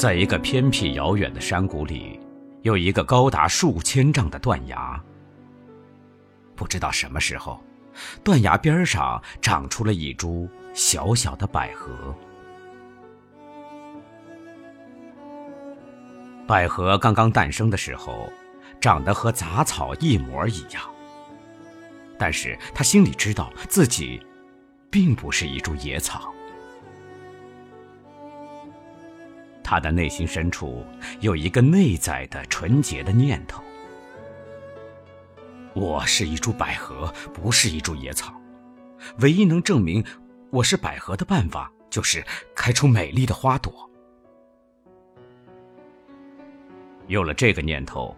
在一个偏僻遥远的山谷里，有一个高达数千丈的断崖。不知道什么时候，断崖边上长出了一株小小的百合。百合刚刚诞生的时候，长得和杂草一模一样。但是他心里知道自己，并不是一株野草。他的内心深处有一个内在的纯洁的念头：我是一株百合，不是一株野草。唯一能证明我是百合的办法，就是开出美丽的花朵。有了这个念头，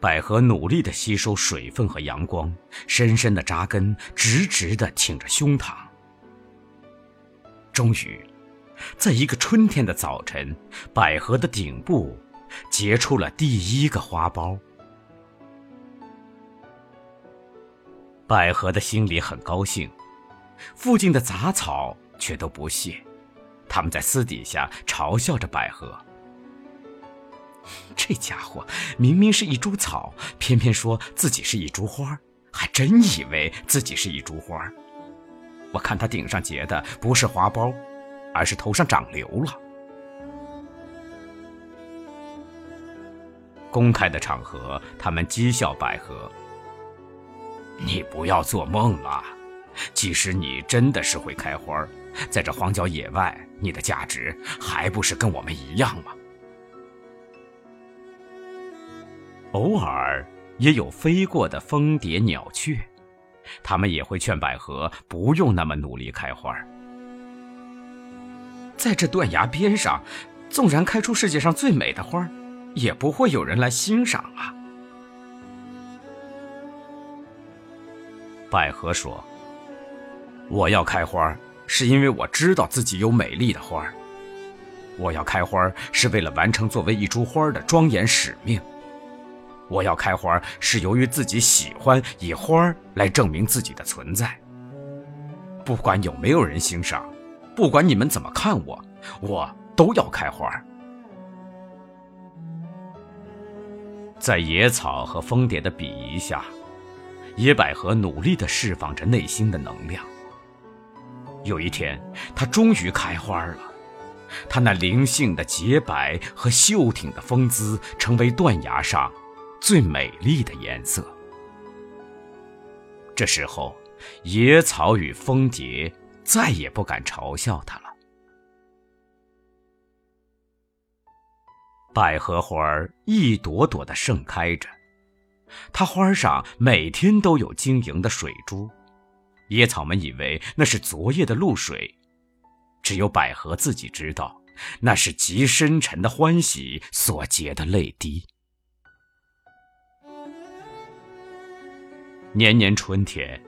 百合努力的吸收水分和阳光，深深的扎根，直直的挺着胸膛。终于。在一个春天的早晨，百合的顶部结出了第一个花苞。百合的心里很高兴，附近的杂草却都不屑，他们在私底下嘲笑着百合：“这家伙明明是一株草，偏偏说自己是一株花，还真以为自己是一株花。我看他顶上结的不是花苞。”而是头上长瘤了。公开的场合，他们讥笑百合：“你不要做梦了，即使你真的是会开花，在这荒郊野外，你的价值还不是跟我们一样吗？”偶尔也有飞过的蜂蝶、鸟雀，他们也会劝百合不用那么努力开花。在这断崖边上，纵然开出世界上最美的花，也不会有人来欣赏啊。百合说：“我要开花，是因为我知道自己有美丽的花。我要开花，是为了完成作为一株花的庄严使命。我要开花，是由于自己喜欢以花来证明自己的存在。不管有没有人欣赏。”不管你们怎么看我，我都要开花。在野草和蜂蝶的鄙夷下，野百合努力的释放着内心的能量。有一天，它终于开花了，它那灵性的洁白和秀挺的风姿，成为断崖上最美丽的颜色。这时候，野草与蜂蝶。再也不敢嘲笑他了。百合花儿一朵朵的盛开着，它花上每天都有晶莹的水珠。野草们以为那是昨夜的露水，只有百合自己知道，那是极深沉的欢喜所结的泪滴。年年春天。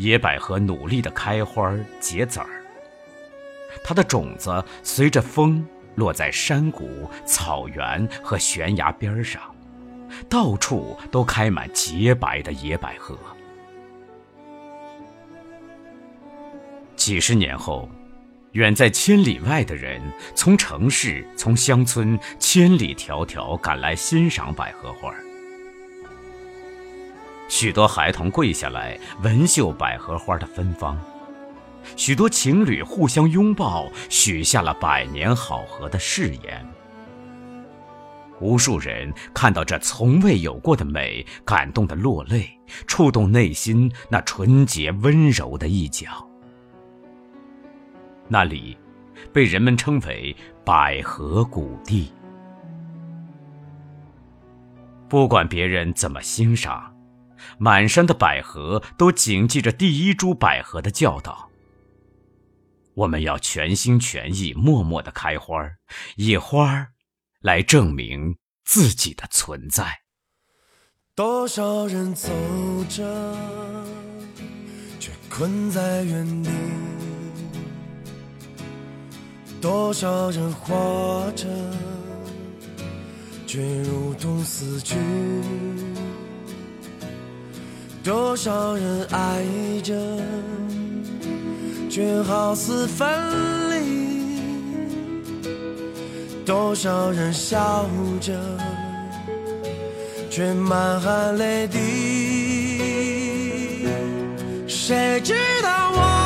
野百合努力的开花结籽儿，它的种子随着风落在山谷、草原和悬崖边上，到处都开满洁白的野百合。几十年后，远在千里外的人从城市、从乡村千里迢迢赶来欣赏百合花。许多孩童跪下来闻嗅百合花的芬芳，许多情侣互相拥抱，许下了百年好合的誓言。无数人看到这从未有过的美，感动的落泪，触动内心那纯洁温柔的一角。那里，被人们称为百合谷地。不管别人怎么欣赏。满山的百合都谨记着第一株百合的教导。我们要全心全意、默默的开花，以花来证明自己的存在。多少人走着，却困在原地；多少人活着，却如同死去。多少人爱着却好似分离。多少人笑着却满含泪滴。谁知道我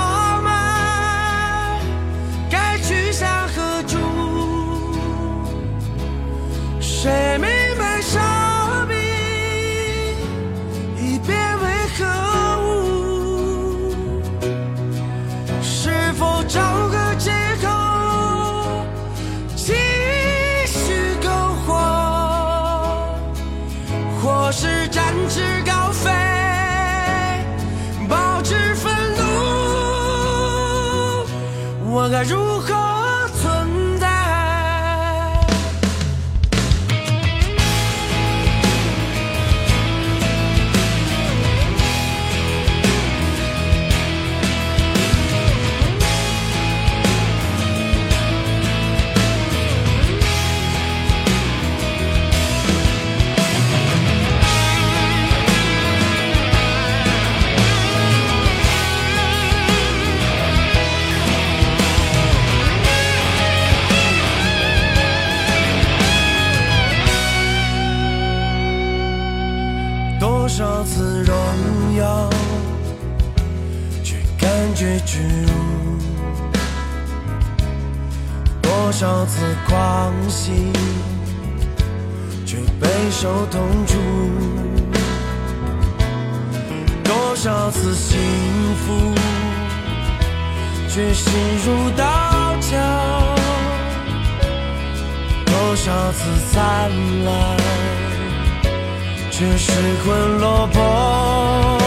如何结无，多少次狂喜却备受痛楚，多少次幸福却心如刀绞，多少次灿烂却失魂落魄。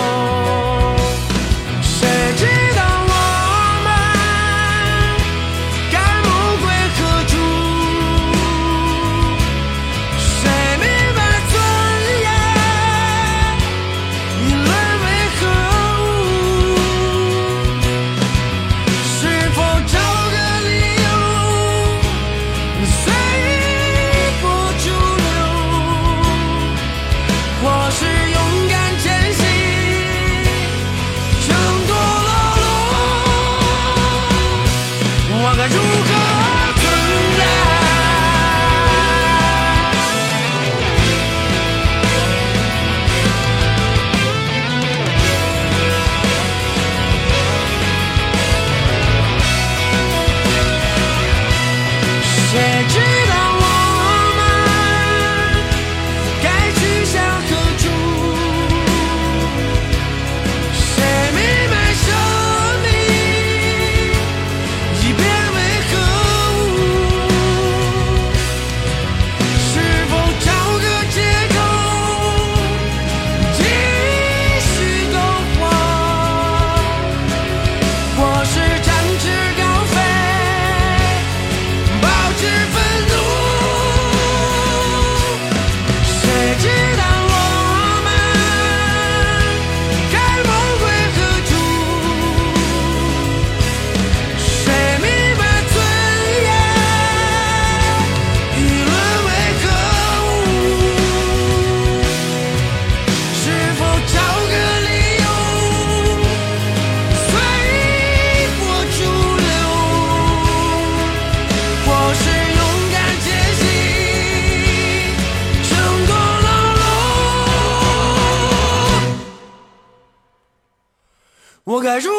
gros gajou